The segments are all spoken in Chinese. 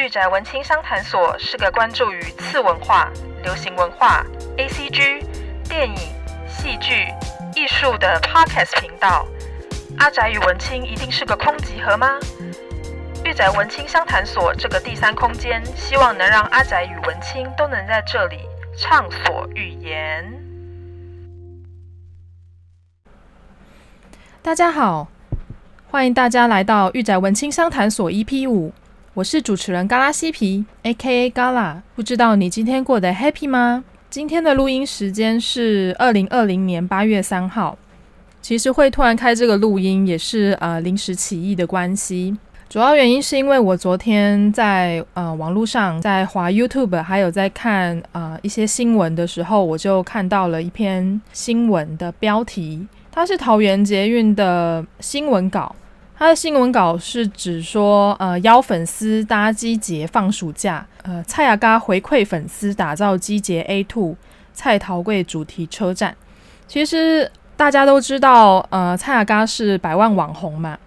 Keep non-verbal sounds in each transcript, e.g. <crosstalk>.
御宅文青商谈所是个关注于次文化、流行文化、ACG、电影、戏剧、艺术的 Podcast 频道。阿宅与文青一定是个空集合吗？御宅文青商谈所这个第三空间，希望能让阿宅与文青都能在这里畅所欲言。大家好，欢迎大家来到御宅文青商谈所 EP 五。我是主持人嘎拉西皮，A.K.A. 嘎拉。不知道你今天过得 happy 吗？今天的录音时间是二零二零年八月三号。其实会突然开这个录音，也是呃临时起意的关系。主要原因是因为我昨天在呃网络上在滑 YouTube，还有在看呃一些新闻的时候，我就看到了一篇新闻的标题，它是桃园捷运的新闻稿。他的新闻稿是指说，呃，邀粉丝搭机捷放暑假，呃，蔡雅嘎回馈粉丝打造机捷 A2 蔡桃贵主题车站。其实大家都知道，呃，蔡雅嘎是百万网红嘛。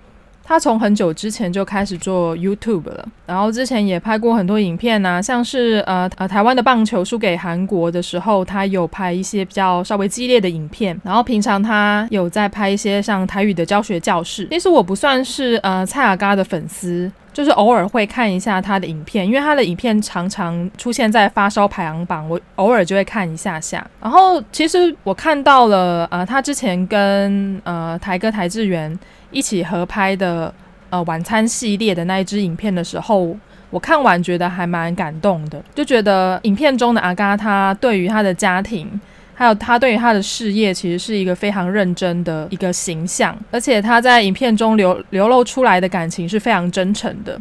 他从很久之前就开始做 YouTube 了，然后之前也拍过很多影片呐、啊，像是呃呃台湾的棒球输给韩国的时候，他有拍一些比较稍微激烈的影片。然后平常他有在拍一些像台语的教学教室。其实我不算是呃蔡阿嘎的粉丝，就是偶尔会看一下他的影片，因为他的影片常常出现在发烧排行榜，我偶尔就会看一下下。然后其实我看到了呃他之前跟呃台哥台智源。一起合拍的呃晚餐系列的那一支影片的时候，我看完觉得还蛮感动的，就觉得影片中的阿嘎他对于他的家庭，还有他对于他的事业，其实是一个非常认真的一个形象，而且他在影片中流流露出来的感情是非常真诚的。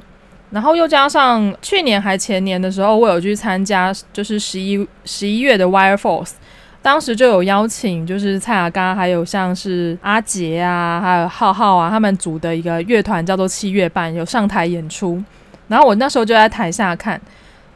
然后又加上去年还前年的时候，我有去参加就是十一十一月的 Wire Force。当时就有邀请，就是蔡雅刚，还有像是阿杰啊，还有浩浩啊，他们组的一个乐团叫做七月半，有上台演出。然后我那时候就在台下看。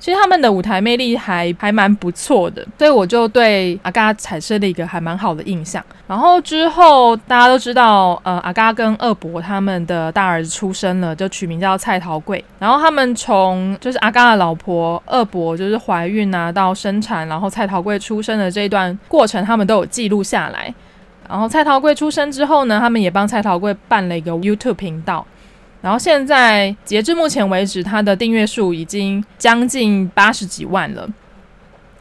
其实他们的舞台魅力还还蛮不错的，所以我就对阿嘎产生了一个还蛮好的印象。然后之后大家都知道，呃，阿嘎跟二伯他们的大儿子出生了，就取名叫蔡桃贵。然后他们从就是阿嘎的老婆二伯就是怀孕啊到生产，然后蔡桃贵出生的这一段过程，他们都有记录下来。然后蔡桃贵出生之后呢，他们也帮蔡桃贵办了一个 YouTube 频道。然后现在截至目前为止，他的订阅数已经将近八十几万了，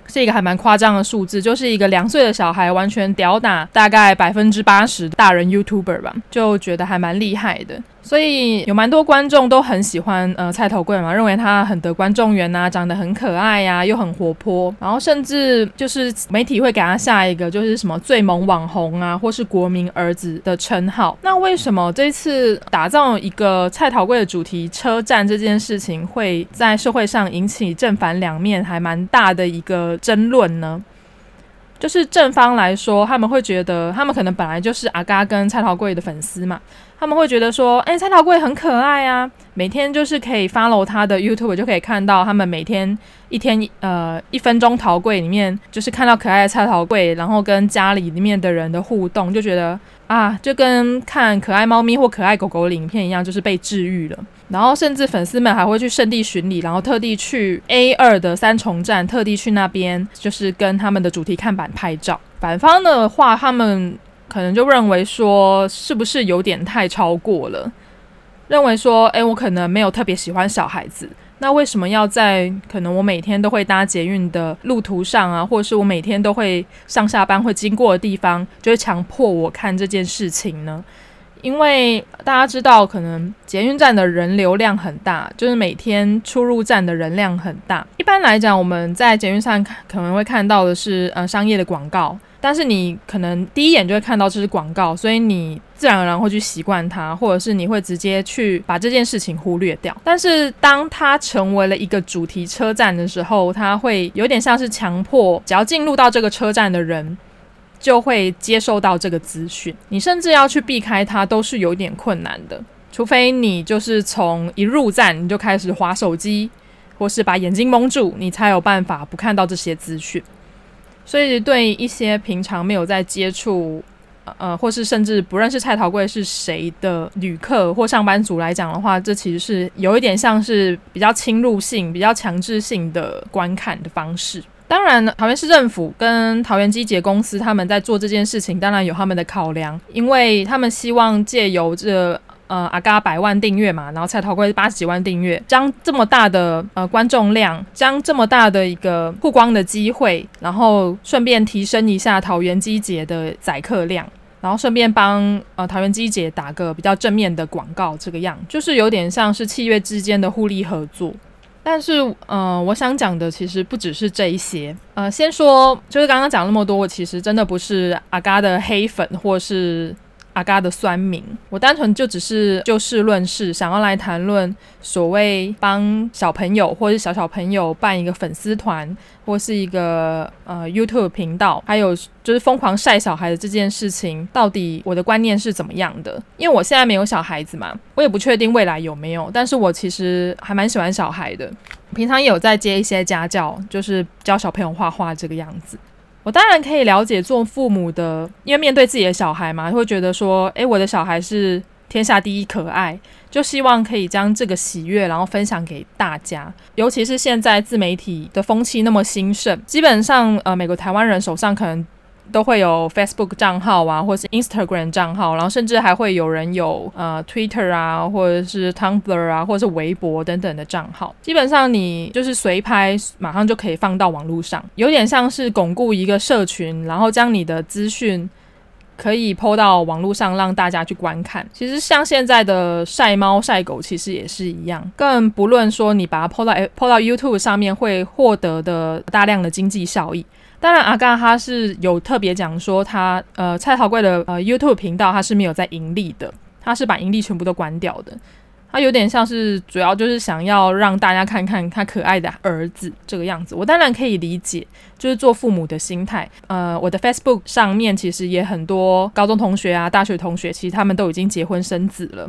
是一个还蛮夸张的数字，就是一个两岁的小孩完全吊打大概百分之八十大人 YouTuber 吧，就觉得还蛮厉害的。所以有蛮多观众都很喜欢呃蔡桃贵嘛，认为他很得观众缘呐，长得很可爱呀、又很活泼，然后甚至就是媒体会给他下一个就是什么最萌网红啊，或是国民儿子的称号。那为什么这次打造一个蔡桃贵的主题车站这件事情会在社会上引起正反两面还蛮大的一个争论呢？就是正方来说，他们会觉得他们可能本来就是阿嘎跟蔡桃贵的粉丝嘛。他们会觉得说，哎，蔡桃贵很可爱啊，每天就是可以 follow 他的 YouTube，就可以看到他们每天一天呃一分钟桃贵里面，就是看到可爱的蔡桃贵，然后跟家里里面的人的互动，就觉得啊，就跟看可爱猫咪或可爱狗狗的影片一样，就是被治愈了。然后甚至粉丝们还会去圣地巡礼，然后特地去 A 二的三重站，特地去那边，就是跟他们的主题看板拍照。反方的话，他们。可能就认为说，是不是有点太超过了？认为说，诶，我可能没有特别喜欢小孩子，那为什么要在可能我每天都会搭捷运的路途上啊，或者是我每天都会上下班会经过的地方，就会强迫我看这件事情呢？因为大家知道，可能捷运站的人流量很大，就是每天出入站的人量很大。一般来讲，我们在捷运上可能会看到的是，呃，商业的广告。但是你可能第一眼就会看到这是广告，所以你自然而然会去习惯它，或者是你会直接去把这件事情忽略掉。但是当它成为了一个主题车站的时候，它会有点像是强迫，只要进入到这个车站的人就会接受到这个资讯。你甚至要去避开它都是有点困难的，除非你就是从一入站你就开始划手机，或是把眼睛蒙住，你才有办法不看到这些资讯。所以，对一些平常没有在接触呃，或是甚至不认识蔡桃贵是谁的旅客或上班族来讲的话，这其实是有一点像是比较侵入性、比较强制性的观看的方式。当然，桃园市政府跟桃园机捷公司他们在做这件事情，当然有他们的考量，因为他们希望借由这。呃，阿嘎百万订阅嘛，然后蔡桃贵八十几万订阅，将这么大的呃观众量，将这么大的一个曝光的机会，然后顺便提升一下桃园机姐的载客量，然后顺便帮呃桃园机姐打个比较正面的广告，这个样就是有点像是契约之间的互利合作。但是，呃，我想讲的其实不只是这一些。呃，先说就是刚刚讲那么多，我其实真的不是阿嘎的黑粉，或是。阿嘎的酸民，我单纯就只是就事论事，想要来谈论所谓帮小朋友或是小小朋友办一个粉丝团，或是一个呃 YouTube 频道，还有就是疯狂晒小孩的这件事情，到底我的观念是怎么样的？因为我现在没有小孩子嘛，我也不确定未来有没有，但是我其实还蛮喜欢小孩的，平常有在接一些家教，就是教小朋友画画这个样子。我当然可以了解做父母的，因为面对自己的小孩嘛，会觉得说，诶，我的小孩是天下第一可爱，就希望可以将这个喜悦，然后分享给大家。尤其是现在自媒体的风气那么兴盛，基本上，呃，美国台湾人手上可能。都会有 Facebook 账号啊，或是 Instagram 账号，然后甚至还会有人有呃 Twitter 啊，或者是 Tumblr 啊，或者是微博等等的账号。基本上你就是随拍，马上就可以放到网络上，有点像是巩固一个社群，然后将你的资讯可以 po 到网络上，让大家去观看。其实像现在的晒猫晒狗，其实也是一样，更不论说你把它 po 到 po 到 YouTube 上面会获得的大量的经济效益。当然，阿嘎他是有特别讲说他，呃蔡桃贵的呃 YouTube 频道他是没有在盈利的，他是把盈利全部都关掉的。他有点像是主要就是想要让大家看看他可爱的儿子这个样子。我当然可以理解，就是做父母的心态。呃，我的 Facebook 上面其实也很多高中同学啊、大学同学，其实他们都已经结婚生子了。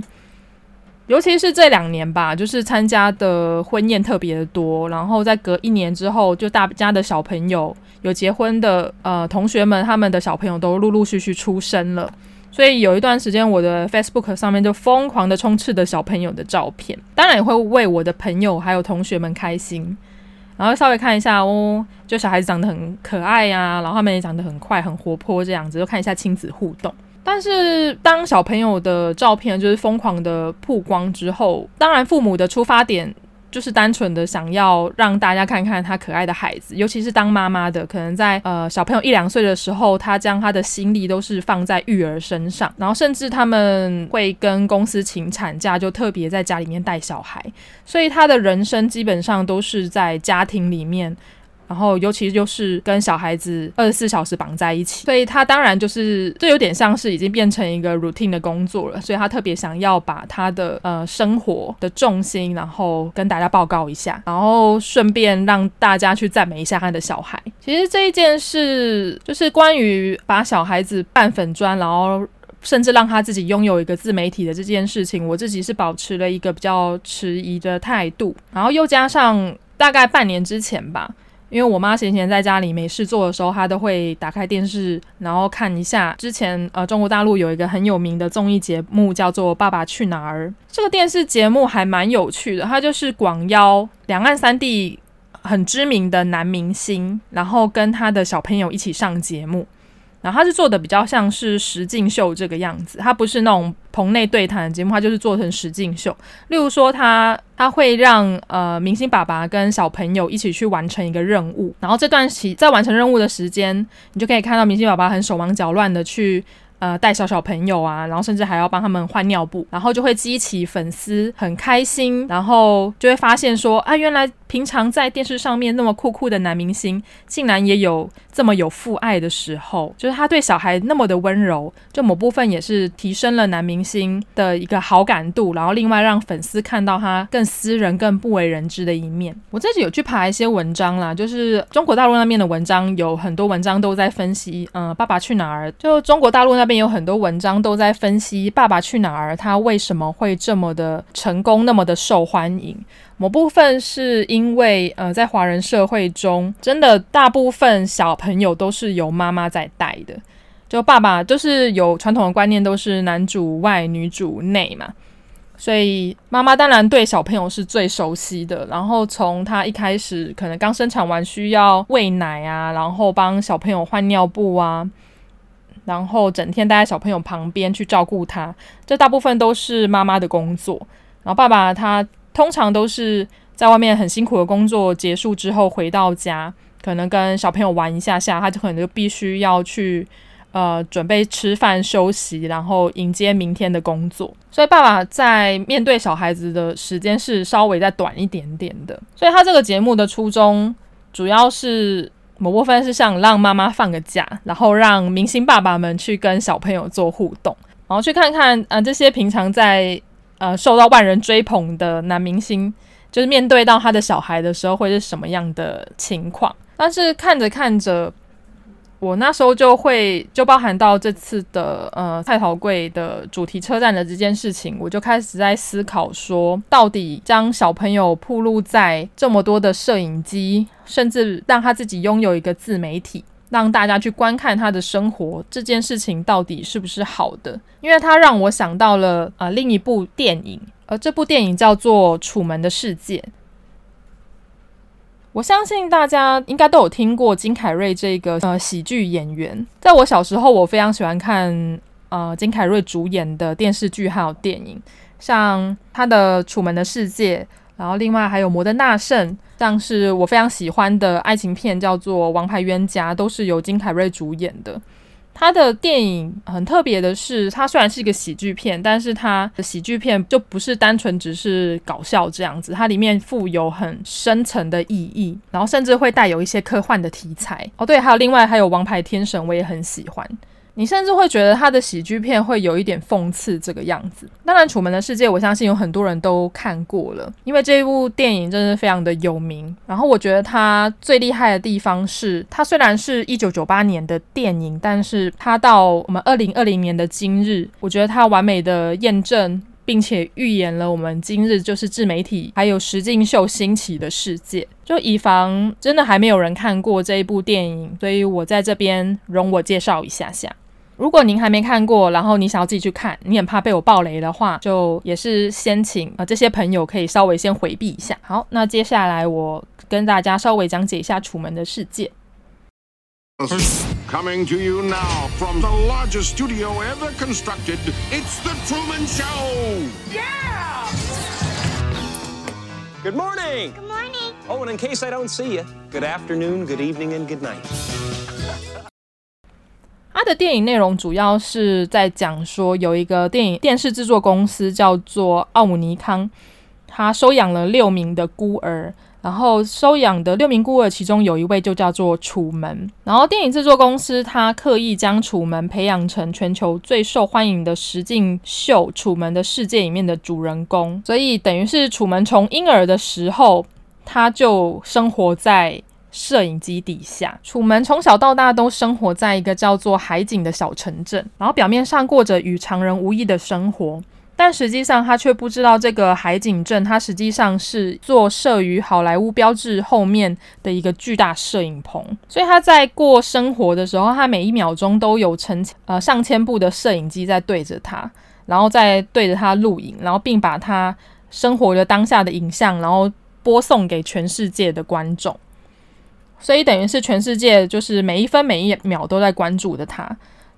尤其是这两年吧，就是参加的婚宴特别的多，然后在隔一年之后，就大家的小朋友有结婚的呃同学们，他们的小朋友都陆陆续续出生了，所以有一段时间我的 Facebook 上面就疯狂的充斥着小朋友的照片，当然也会为我的朋友还有同学们开心，然后稍微看一下哦，就小孩子长得很可爱呀、然后他们也长得很快很活泼这样子，就看一下亲子互动。但是，当小朋友的照片就是疯狂的曝光之后，当然父母的出发点就是单纯的想要让大家看看他可爱的孩子，尤其是当妈妈的，可能在呃小朋友一两岁的时候，他将他的心力都是放在育儿身上，然后甚至他们会跟公司请产假，就特别在家里面带小孩，所以他的人生基本上都是在家庭里面。然后，尤其就是跟小孩子二十四小时绑在一起，所以他当然就是这有点像是已经变成一个 routine 的工作了。所以他特别想要把他的呃生活的重心，然后跟大家报告一下，然后顺便让大家去赞美一下他的小孩。其实这一件事就是关于把小孩子办粉专，然后甚至让他自己拥有一个自媒体的这件事情，我自己是保持了一个比较迟疑的态度。然后又加上大概半年之前吧。因为我妈闲闲在家里没事做的时候，她都会打开电视，然后看一下。之前呃，中国大陆有一个很有名的综艺节目叫做《爸爸去哪儿》，这个电视节目还蛮有趣的。它就是广邀两岸三地很知名的男明星，然后跟他的小朋友一起上节目。然后他是做的比较像是实境秀这个样子，他不是那种棚内对谈的节目，他就是做成实境秀。例如说他，他会让呃明星爸爸跟小朋友一起去完成一个任务，然后这段期在完成任务的时间，你就可以看到明星爸爸很手忙脚乱的去。呃，带小小朋友啊，然后甚至还要帮他们换尿布，然后就会激起粉丝很开心，然后就会发现说，啊，原来平常在电视上面那么酷酷的男明星，竟然也有这么有父爱的时候，就是他对小孩那么的温柔，就某部分也是提升了男明星的一个好感度，然后另外让粉丝看到他更私人、更不为人知的一面。我自己有去爬一些文章啦，就是中国大陆那边的文章，有很多文章都在分析，嗯、《爸爸去哪儿》，就中国大陆那。边有很多文章都在分析《爸爸去哪儿》，他为什么会这么的成功，那么的受欢迎。某部分是因为，呃，在华人社会中，真的大部分小朋友都是由妈妈在带的。就爸爸就是有传统的观念，都是男主外女主内嘛，所以妈妈当然对小朋友是最熟悉的。然后从他一开始可能刚生产完需要喂奶啊，然后帮小朋友换尿布啊，然后整天待在小朋友旁边去照顾他，这大部分都是妈妈的工作。然后爸爸他通常都是在外面很辛苦的工作结束之后回到家，可能跟小朋友玩一下下，他就可能就必须要去。呃，准备吃饭休息，然后迎接明天的工作。所以爸爸在面对小孩子的时间是稍微再短一点点的。所以他这个节目的初衷，主要是某部分是想让妈妈放个假，然后让明星爸爸们去跟小朋友做互动，然后去看看呃这些平常在呃受到万人追捧的男明星，就是面对到他的小孩的时候会是什么样的情况。但是看着看着。我那时候就会就包含到这次的呃蔡桃贵的主题车站的这件事情，我就开始在思考说，到底将小朋友暴露在这么多的摄影机，甚至让他自己拥有一个自媒体，让大家去观看他的生活，这件事情到底是不是好的？因为他让我想到了啊、另一部电影，而这部电影叫做《楚门的世界》。我相信大家应该都有听过金凯瑞这个呃喜剧演员。在我小时候，我非常喜欢看呃金凯瑞主演的电视剧还有电影，像他的《楚门的世界》，然后另外还有《摩登大圣》，像是我非常喜欢的爱情片叫做《王牌冤家》，都是由金凯瑞主演的。他的电影很特别的是，它虽然是一个喜剧片，但是它的喜剧片就不是单纯只是搞笑这样子，它里面富有很深层的意义，然后甚至会带有一些科幻的题材。哦，对，还有另外还有《王牌天神》，我也很喜欢。你甚至会觉得他的喜剧片会有一点讽刺这个样子。当然，《楚门的世界》我相信有很多人都看过了，因为这一部电影真的非常的有名。然后我觉得它最厉害的地方是，它虽然是一九九八年的电影，但是它到我们二零二零年的今日，我觉得它完美的验证并且预言了我们今日就是自媒体还有实境秀兴起的世界。就以防真的还没有人看过这一部电影，所以我在这边容我介绍一下下。如果您还没看过，然后你想要自己去看，你很怕被我爆雷的话，就也是先请啊、呃、这些朋友可以稍微先回避一下。好，那接下来我跟大家稍微讲解一下《楚门的世界》。Coming to you now from the largest studio ever constructed, it's the Truman Show. Yeah! Good morning. Good morning. Oh, and in case I don't see you, good afternoon, good evening, and good night. 他的电影内容主要是在讲说，有一个电影电视制作公司叫做奥姆尼康，他收养了六名的孤儿，然后收养的六名孤儿其中有一位就叫做楚门，然后电影制作公司他刻意将楚门培养成全球最受欢迎的实境秀《楚门的世界》里面的主人公，所以等于是楚门从婴儿的时候他就生活在。摄影机底下，楚门从小到大都生活在一个叫做海景的小城镇，然后表面上过着与常人无异的生活，但实际上他却不知道这个海景镇，它实际上是坐设于好莱坞标志后面的一个巨大摄影棚。所以他在过生活的时候，他每一秒钟都有成呃上千部的摄影机在对着他，然后在对着他录影，然后并把他生活的当下的影像，然后播送给全世界的观众。所以等于是全世界就是每一分每一秒都在关注着他，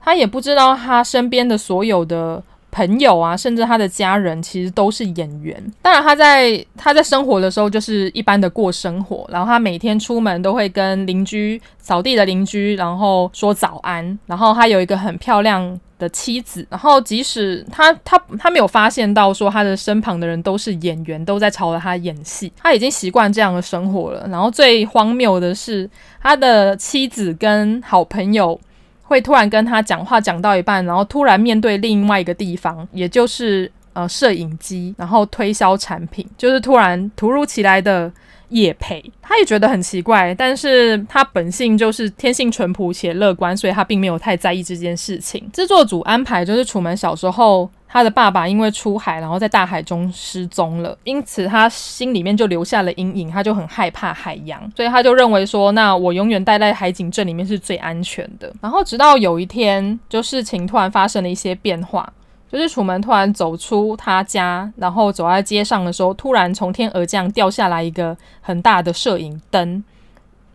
他也不知道他身边的所有的朋友啊，甚至他的家人其实都是演员。当然他在他在生活的时候就是一般的过生活，然后他每天出门都会跟邻居扫地的邻居，然后说早安，然后他有一个很漂亮的妻子，然后即使他他 <laughs> 他没有发现到说他的身旁的人都是演员，都在朝着他演戏，他已经习惯这样的生活了。然后最荒谬的是，他的妻子跟好朋友会突然跟他讲话，讲到一半，然后突然面对另外一个地方，也就是呃摄影机，然后推销产品，就是突然突如其来的。叶培，他也觉得很奇怪，但是他本性就是天性淳朴且乐观，所以他并没有太在意这件事情。制作组安排就是楚门小时候他的爸爸因为出海，然后在大海中失踪了，因此他心里面就留下了阴影，他就很害怕海洋，所以他就认为说，那我永远待在海景镇里面是最安全的。然后直到有一天，就事情突然发生了一些变化，就是楚门突然走出他家，然后走在街上的时候，突然从天而降掉下来一个很大的摄影灯，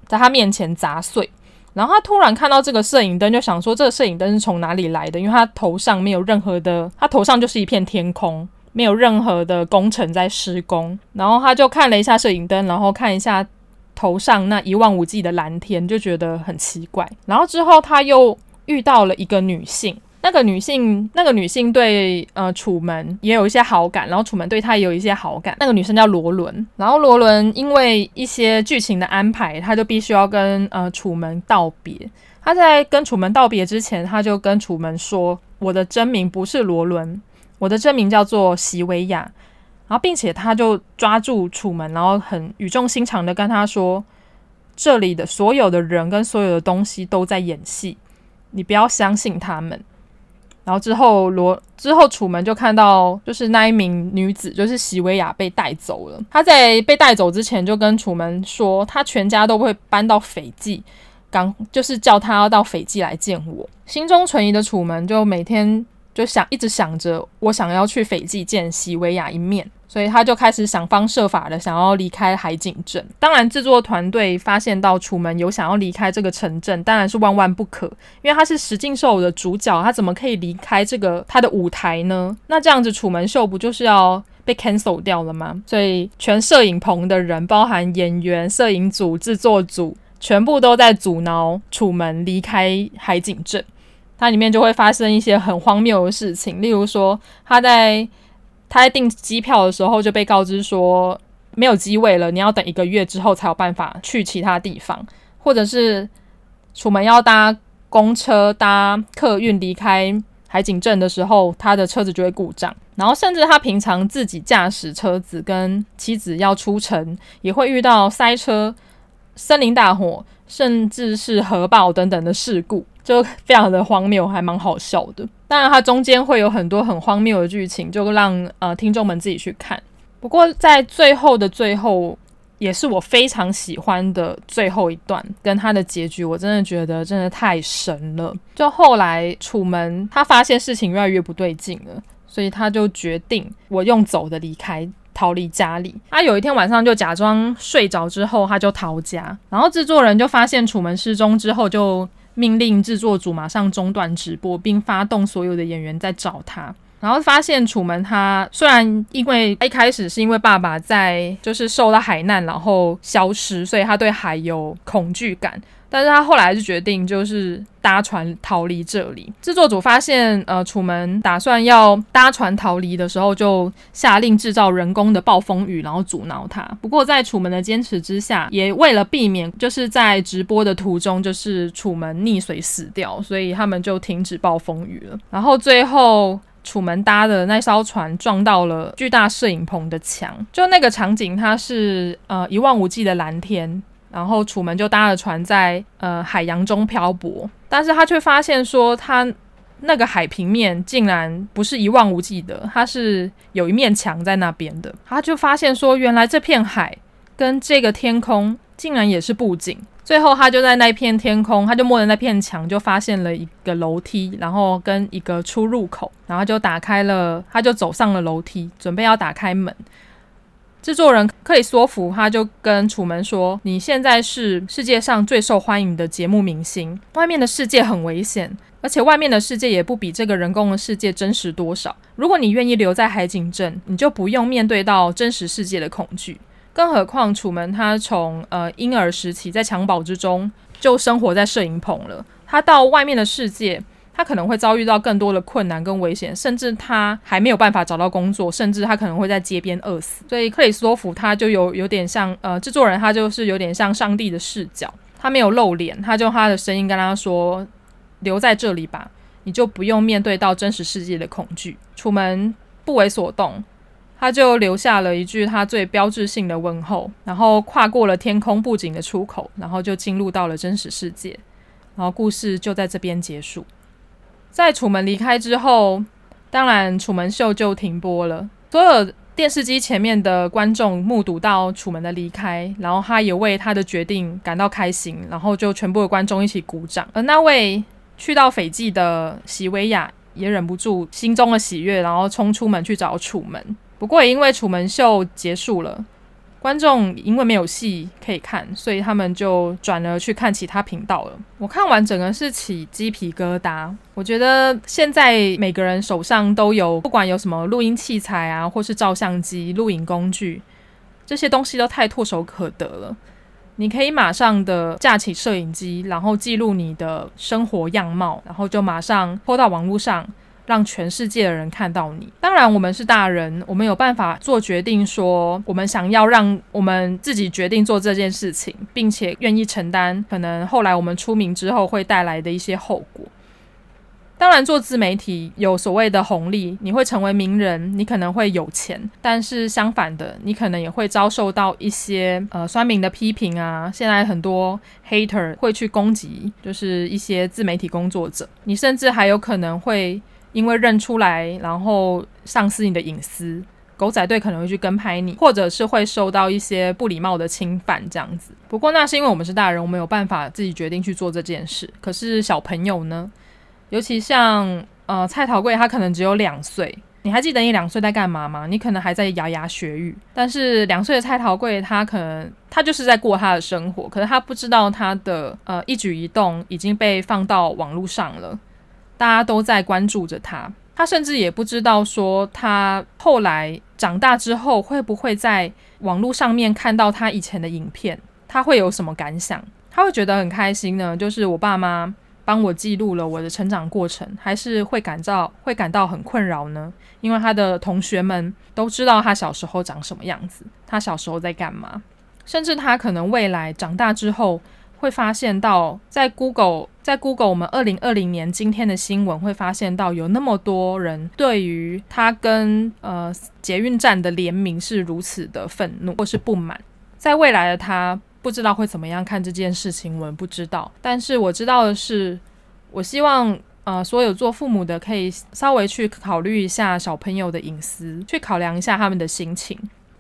在他面前砸碎。然后他突然看到这个摄影灯，就想说这个摄影灯是从哪里来的？因为他头上没有任何的，他头上就是一片天空，没有任何的工程在施工。然后他就看了一下摄影灯，然后看一下头上那一望无际的蓝天，就觉得很奇怪。然后之后他又遇到了一个女性。那个女性，那个女性对呃楚门也有一些好感，然后楚门对她也有一些好感。那个女生叫罗伦，然后罗伦因为一些剧情的安排，她就必须要跟呃楚门道别。她在跟楚门道别之前，她就跟楚门说：“我的真名不是罗伦，我的真名叫做席维亚。”然后并且她就抓住楚门，然后很语重心长的跟他说：“这里的所有的人跟所有的东西都在演戏，你不要相信他们。”然后之后罗之后楚门就看到，就是那一名女子，就是席薇亚被带走了。她在被带走之前就跟楚门说，她全家都会搬到斐济，刚就是叫他要到斐济来见我。心中存疑的楚门就每天就想一直想着，我想要去斐济见席维亚一面。所以他就开始想方设法的想要离开海景镇。当然，制作团队发现到楚门有想要离开这个城镇，当然是万万不可，因为他是实境秀的主角，他怎么可以离开这个他的舞台呢？那这样子，楚门秀不就是要被 cancel 掉了吗？所以，全摄影棚的人，包含演员、摄影组、制作组，全部都在阻挠楚门离开海景镇。它里面就会发生一些很荒谬的事情，例如说他在。他在订机票的时候就被告知说没有机位了，你要等一个月之后才有办法去其他地方，或者是楚门要搭公车、搭客运离开海景镇的时候，他的车子就会故障。然后甚至他平常自己驾驶车子跟妻子要出城，也会遇到塞车、森林大火，甚至是核爆等等的事故。就非常的荒谬，还蛮好笑的。当然，它中间会有很多很荒谬的剧情，就让呃听众们自己去看。不过在最后的最后，也是我非常喜欢的最后一段，跟它的结局，我真的觉得真的太神了。就后来楚门他发现事情越来越不对劲了，所以他就决定我用走的离开。逃离家里，他有一天晚上就假装睡着之后，他就逃家。然后制作人就发现楚门失踪之后，就命令制作组马上中断直播，并发动所有的演员在找他。然后发现楚门他虽然因为一开始是因为爸爸在就是受到海难然后消失，所以他对海有恐惧感。但是他后来就决定，就是搭船逃离这里。制作组发现，呃，楚门打算要搭船逃离的时候，就下令制造人工的暴风雨，然后阻挠他。不过，在楚门的坚持之下，也为了避免就是在直播的途中就是楚门溺水死掉，所以他们就停止暴风雨了。然后最后，楚门搭的那艘船撞到了巨大摄影棚的墙，就那个场景，它是呃一望无际的蓝天。然后楚门就搭了船在呃海洋中漂泊，但是他却发现说他那个海平面竟然不是一望无际的，它是有一面墙在那边的。他就发现说，原来这片海跟这个天空竟然也是布景。最后他就在那片天空，他就摸着那片墙，就发现了一个楼梯，然后跟一个出入口，然后就打开了，他就走上了楼梯，准备要打开门。制作人克里索弗他就跟楚门说：“你现在是世界上最受欢迎的节目明星，外面的世界很危险，而且外面的世界也不比这个人工的世界真实多少。如果你愿意留在海景镇，你就不用面对到真实世界的恐惧。更何况，楚门他从呃婴儿时期在襁褓之中就生活在摄影棚了，他到外面的世界。”他可能会遭遇到更多的困难跟危险，甚至他还没有办法找到工作，甚至他可能会在街边饿死。所以克里斯多夫他就有有点像呃制作人，他就是有点像上帝的视角，他没有露脸，他就他的声音跟他说：“留在这里吧，你就不用面对到真实世界的恐惧。”楚门不为所动，他就留下了一句他最标志性的问候，然后跨过了天空布景的出口，然后就进入到了真实世界，然后故事就在这边结束。在楚门离开之后，当然，楚门秀就停播了。所有电视机前面的观众目睹到楚门的离开，然后他也为他的决定感到开心，然后就全部的观众一起鼓掌。而那位去到斐济的席维亚也忍不住心中的喜悦，然后冲出门去找楚门。不过也因为楚门秀结束了。观众因为没有戏可以看，所以他们就转了去看其他频道了。我看完整个是起鸡皮疙瘩。我觉得现在每个人手上都有，不管有什么录音器材啊，或是照相机、录影工具，这些东西都太唾手可得了。你可以马上的架起摄影机，然后记录你的生活样貌，然后就马上拖到网络上。让全世界的人看到你。当然，我们是大人，我们有办法做决定，说我们想要让我们自己决定做这件事情，并且愿意承担可能后来我们出名之后会带来的一些后果。当然，做自媒体有所谓的红利，你会成为名人，你可能会有钱。但是相反的，你可能也会遭受到一些呃酸民的批评啊。现在很多 hater 会去攻击，就是一些自媒体工作者。你甚至还有可能会。因为认出来，然后丧失你的隐私，狗仔队可能会去跟拍你，或者是会受到一些不礼貌的侵犯这样子。不过那是因为我们是大人，我们有办法自己决定去做这件事。可是小朋友呢？尤其像呃蔡桃贵，他可能只有两岁。你还记得你两岁在干嘛吗？你可能还在牙牙学语。但是两岁的蔡桃贵，他可能他就是在过他的生活，可是他不知道他的呃一举一动已经被放到网络上了。大家都在关注着他，他甚至也不知道说他后来长大之后会不会在网络上面看到他以前的影片，他会有什么感想？他会觉得很开心呢？就是我爸妈帮我记录了我的成长过程，还是会感到会感到很困扰呢？因为他的同学们都知道他小时候长什么样子，他小时候在干嘛，甚至他可能未来长大之后。会发现到，在 Google，在 Google，我们二零二零年今天的新闻会发现到，有那么多人对于他跟呃捷运站的联名是如此的愤怒或是不满。在未来的他不知道会怎么样看这件事情，我们不知道。但是我知道的是，我希望呃所有做父母的可以稍微去考虑一下小朋友的隐私，去考量一下他们的心情。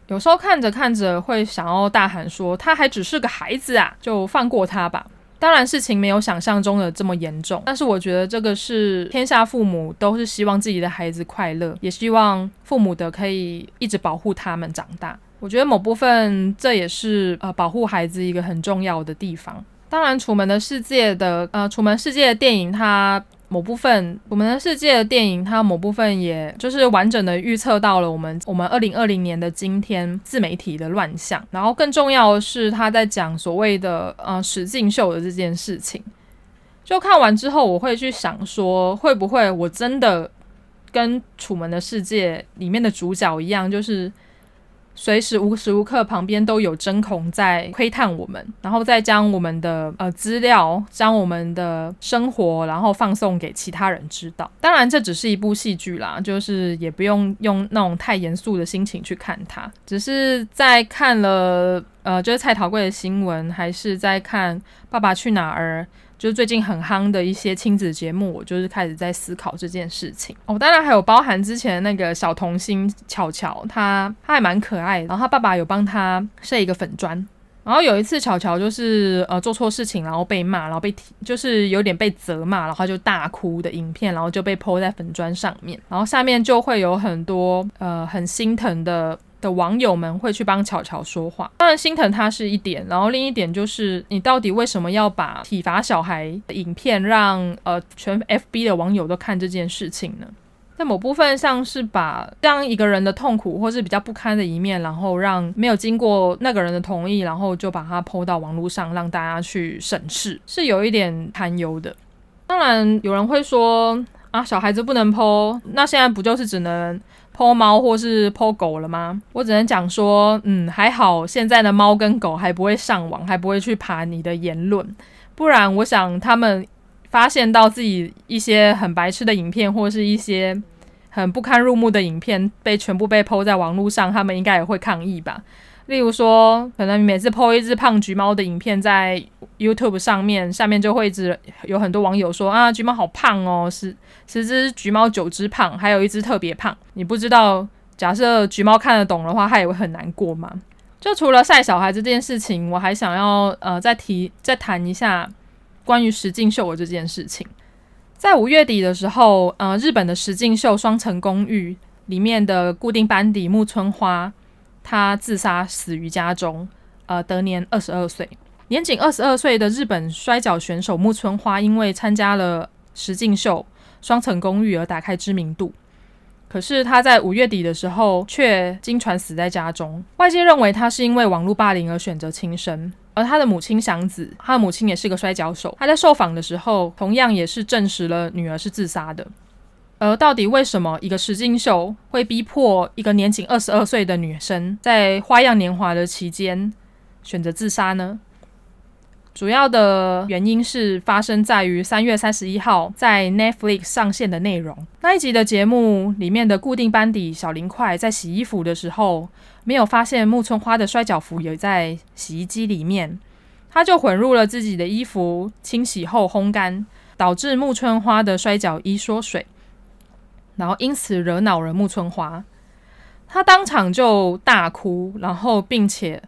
有时候看着看着会想要大喊说：“他还只是个孩子啊，就放过他吧。”当然事情没有想象中的这么严重，但是我觉得这个是天下父母都是希望自己的孩子快乐，也希望父母的可以一直保护他们长大。我觉得某部分这也是呃保护孩子一个很重要的地方。当然，《楚门的世界》的呃《楚门世界》的电影它。某部分，我们的世界的电影，它某部分也就是完整的预测到了我们我们二零二零年的今天自媒体的乱象。然后更重要的是，他在讲所谓的呃实境秀的这件事情。就看完之后，我会去想说，会不会我真的跟《楚门的世界》里面的主角一样，就是。随时无时无刻旁边都有针孔在窥探我们，然后再将我们的呃资料、将我们的生活，然后放送给其他人知道。当然，这只是一部戏剧啦，就是也不用用那种太严肃的心情去看它。只是在看了呃，就是蔡桃贵的新闻，还是在看《爸爸去哪儿》。<laughs> 就最近很夯的一些亲子节目，我就是开始在思考这件事情哦。当然还有包含之前那个小童星巧巧，他他还蛮可爱的。然后他爸爸有帮他设一个粉砖。然后有一次巧巧就是呃做错事情，然后被骂，然后被提就是有点被责骂，然后就大哭的影片，然后就被泼在粉砖上面。然后下面就会有很多呃很心疼的。的网友们会去帮巧巧说话，当然心疼他是一点，然后另一点就是你到底为什么要把体罚小孩的影片让呃全 FB 的网友都看这件事情呢？在某部分上是把这样一个人的痛苦或是比较不堪的一面，然后让没有经过那个人的同意，然后就把它 PO 到网络上让大家去审视，是有一点堪忧的。当然有人会说啊，小孩子不能 PO，那现在不就是只能剖猫或是剖狗了吗？我只能讲说，嗯，还好现在的猫跟狗还不会上网，还不会去爬你的言论，不然我想他们发现到自己一些很白痴的影片，或是一些很不堪入目的影片被全部被抛在网络上，他们应该也会抗议吧。例如说，可能每次 po 一只胖橘猫的影片在 YouTube 上面，下面就会一直有很多网友说啊，橘猫好胖哦，十十只橘猫九只胖，还有一只特别胖。你不知道，假设橘猫看得懂的话，它也会很难过吗？就除了晒小孩这件事情，我还想要呃再提再谈一下关于实境秀的这件事情。在五月底的时候，呃，日本的实境秀《双层公寓》里面的固定班底木村花，他自杀死于家中，呃，得年二十二岁。年仅二十二岁的日本摔角选手木村花，因为参加了实境秀《双层公寓》而打开知名度。可是他在五月底的时候却惊传死在家中，外界认为他是因为网络霸凌而选择轻生。而他的母亲祥子，他的母亲也是个摔角手，他在受访的时候同样也是证实了女儿是自杀的。而到底为什么一个实境秀会逼迫一个年仅二十二岁的女生在花样年华的期间选择自杀呢？主要的原因是发生在于三月三十一号在 Netflix 上线的内容。那一集的节目里面的固定班底小林快在洗衣服的时候，没有发现木村花的摔角服也在洗衣机里面，他就混入了自己的衣服，清洗后烘干，导致木村花的摔角衣缩水，然后因此惹恼了木村花，他当场就大哭，然后并且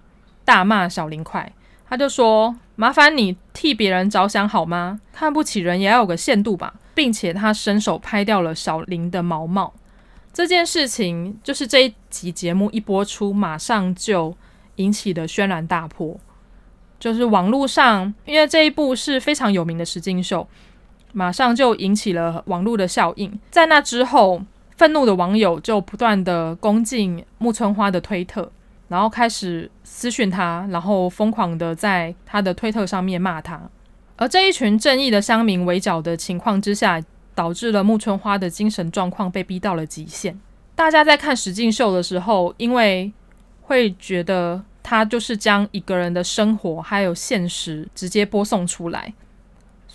大骂小林快。他就说：“麻烦你替别人着想好吗？看不起人也要有个限度吧。”并且他伸手拍掉了小林的毛毛。这件事情就是这一集节目一播出，马上就引起了轩然大波。就是网络上，因为这一部是非常有名的实境秀，马上就引起了网络的效应。在那之后，愤怒的网友就不断的攻进木村花的推特。然后开始私讯他，然后疯狂的在他的推特上面骂他。而这一群正义的乡民围剿的情况之下，导致了木村花的精神状况被逼到了极限。大家在看实境秀的时候，因为会觉得他就是将一个人的生活还有现实直接播送出来，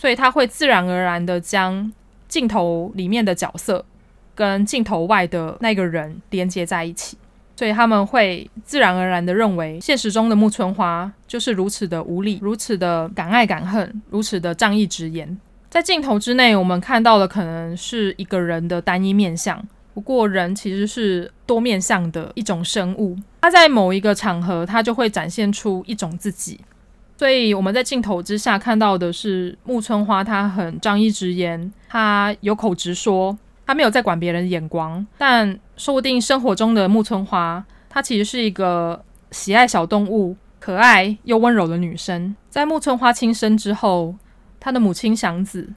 所以他会自然而然的将镜头里面的角色跟镜头外的那个人连接在一起。所以他们会自然而然地认为，现实中的木村花就是如此的无理，如此的敢爱敢恨，如此的仗义执言。在镜头之内，我们看到的可能是一个人的单一面相，不过人其实是多面相的一种生物。他在某一个场合，他就会展现出一种自己。所以我们在镜头之下看到的是木村花，他很仗义执言，他有口直说。他没有在管别人的眼光，但说不定生活中的木村花，她其实是一个喜爱小动物、可爱又温柔的女生。在木村花轻生之后，她的母亲祥子，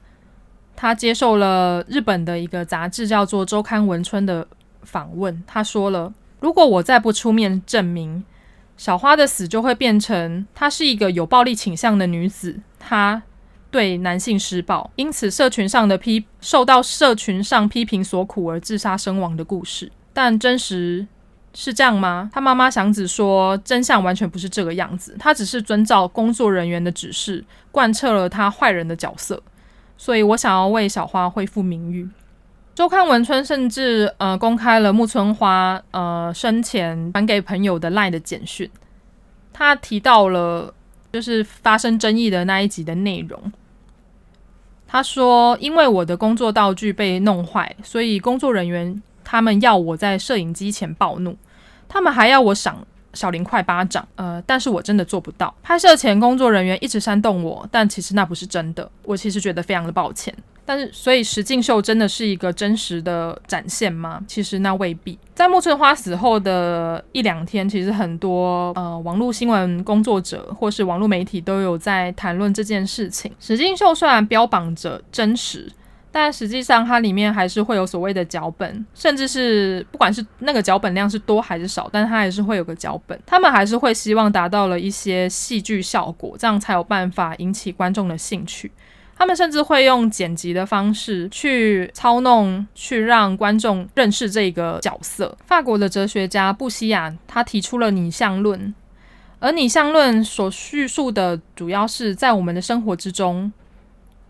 她接受了日本的一个杂志叫做《周刊文春》的访问。她说了：“如果我再不出面证明小花的死，就会变成她是一个有暴力倾向的女子。”她。对男性施暴，因此社群上的批受到社群上批评所苦而自杀身亡的故事，但真实是这样吗？她妈妈祥子说，真相完全不是这个样子，她只是遵照工作人员的指示，贯彻了她坏人的角色。所以我想要为小花恢复名誉。周刊文春甚至呃公开了木村花呃生前传给朋友的 LINE 的简讯，他提到了就是发生争议的那一集的内容。他说：“因为我的工作道具被弄坏，所以工作人员他们要我在摄影机前暴怒，他们还要我赏小林快巴掌。呃，但是我真的做不到。拍摄前，工作人员一直煽动我，但其实那不是真的。我其实觉得非常的抱歉。”但是，所以石敬秀真的是一个真实的展现吗？其实那未必。在木村花死后的一两天，其实很多呃网络新闻工作者或是网络媒体都有在谈论这件事情。石敬秀虽然标榜着真实，但实际上它里面还是会有所谓的脚本，甚至是不管是那个脚本量是多还是少，但它还是会有个脚本。他们还是会希望达到了一些戏剧效果，这样才有办法引起观众的兴趣。他们甚至会用剪辑的方式去操弄，去让观众认识这个角色。法国的哲学家布西亚他提出了拟像论，而拟像论所叙述的主要是在我们的生活之中，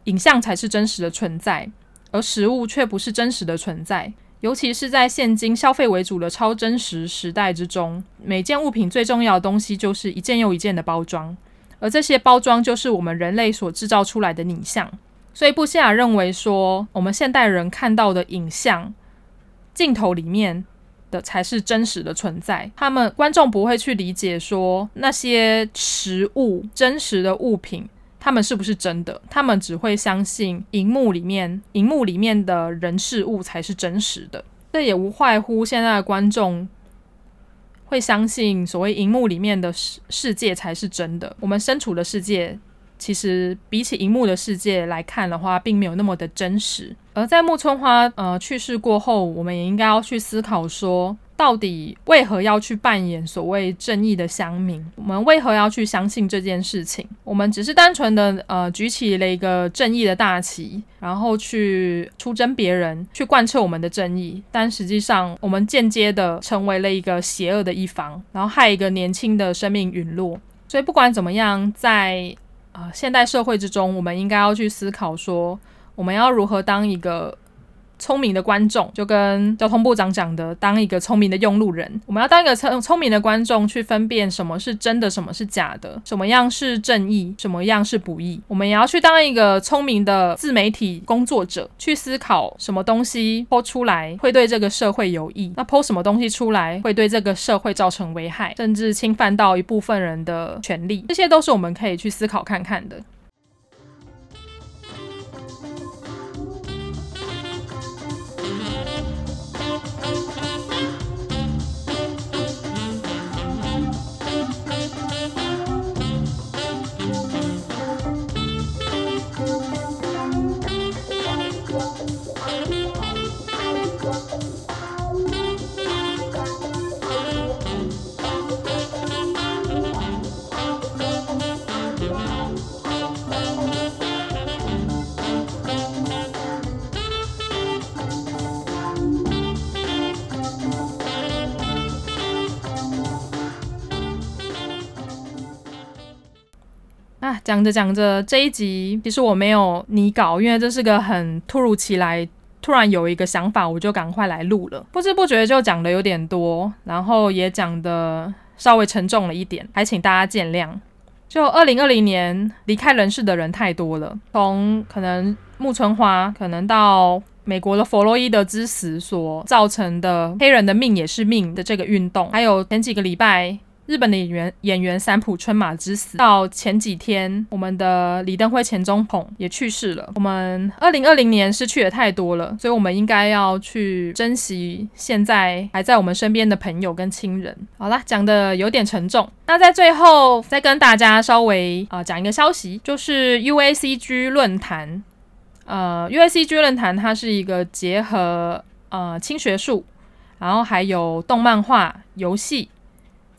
影像才是真实的存在，而实物却不是真实的存在。尤其是在现今消费为主的超真实时代之中，每件物品最重要的东西就是一件又一件的包装。而这些包装就是我们人类所制造出来的影像。所以布希亚认为说，我们现代人看到的影像镜头里面的才是真实的存在。他们观众不会去理解说那些实物真实的物品，他们是不是真的？他们只会相信荧幕里面荧幕里面的人事物才是真实的。这也无外乎现在的观众会相信所谓荧幕里面的世世界才是真的。我们身处的世界。其实比起荧幕的世界来看的话，并没有那么的真实。而在木村花呃去世过后，我们也应该要去思考说，到底为何要去扮演所谓正义的乡民？我们为何要去相信这件事情？我们只是单纯的呃举起了一个正义的大旗，然后去出征别人，去贯彻我们的正义，但实际上我们间接的成为了一个邪恶的一方，然后害一个年轻的生命陨落。所以不管怎么样，在啊、呃，现代社会之中，我们应该要去思考说，我们要如何当一个聪明的观众，就跟交通部长讲的，当一个聪明的用路人。我们要当一个聪聪明的观众，去分辨什么是真的，什么是假的，什么样是正义，什么样是不义。我们也要去当一个聪明的自媒体工作者，去思考什么东西 po 出来会对这个社会有益，那 po 什么东西出来会对这个社会造成危害，甚至侵犯到一部分人的权利，这些都是我们可以去思考看看的。讲着讲着，这一集其实我没有拟稿，因为这是个很突如其来，突然有一个想法，我就赶快来录了。不知不觉就讲的有点多，然后也讲的稍微沉重了一点，还请大家见谅。就二零二零年离开人世的人太多了，从可能木村花，可能到美国的弗洛伊德之死所造成的黑人的命也是命的这个运动，还有前几个礼拜。日本的演员演员三浦春马之死，到前几天，我们的李登辉前总统也去世了。我们二零二零年失去的太多了，所以我们应该要去珍惜现在还在我们身边的朋友跟亲人。好啦，讲的有点沉重，那在最后再跟大家稍微啊、讲一个消息，就是 UACG 论坛。呃，UACG 论坛它是一个结合呃轻学术，然后还有动漫画、游戏。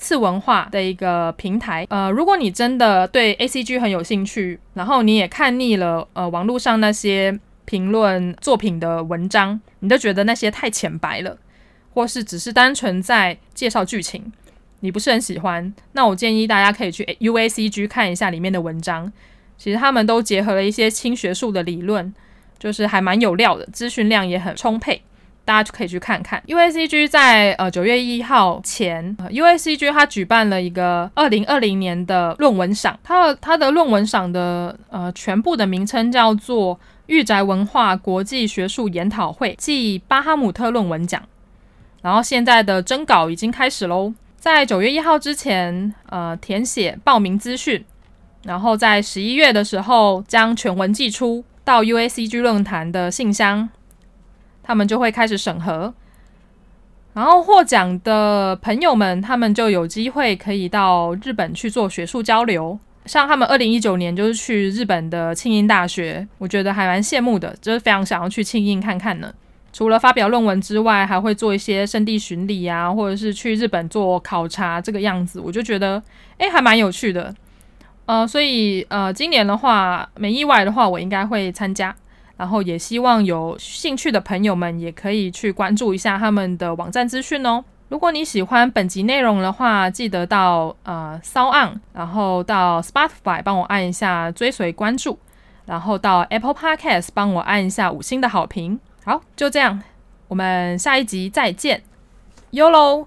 次文化的一个平台，呃，如果你真的对 ACG 很有兴趣，然后你也看腻了，呃，网络上那些评论作品的文章，你都觉得那些太浅白了，或是只是单纯在介绍剧情，你不是很喜欢，那我建议大家可以去 UACG 看一下里面的文章，其实他们都结合了一些轻学术的理论，就是还蛮有料的，资讯量也很充沛。大家就可以去看看，UACG 在呃九月一号前，呃，UACG 它举办了一个二零二零年的论文赏，它的它的论文赏的呃全部的名称叫做御宅文化国际学术研讨会暨巴哈姆特论文奖，然后现在的征稿已经开始喽，在九月一号之前呃填写报名资讯，然后在十一月的时候将全文寄出到 UACG 论坛的信箱。他们就会开始审核，然后获奖的朋友们，他们就有机会可以到日本去做学术交流。像他们二零一九年就是去日本的庆应大学，我觉得还蛮羡慕的，就是非常想要去庆应看看呢。除了发表论文之外，还会做一些圣地巡礼啊，或者是去日本做考察这个样子，我就觉得诶，还蛮有趣的。呃，所以呃，今年的话，没意外的话，我应该会参加。然后也希望有兴趣的朋友们也可以去关注一下他们的网站资讯哦。如果你喜欢本集内容的话，记得到呃 SoundOn，然后到 Spotify 帮我按一下追随关注，然后到 Apple Podcast 帮我按一下五星的好评。好，就这样，我们下一集再见，YOLO。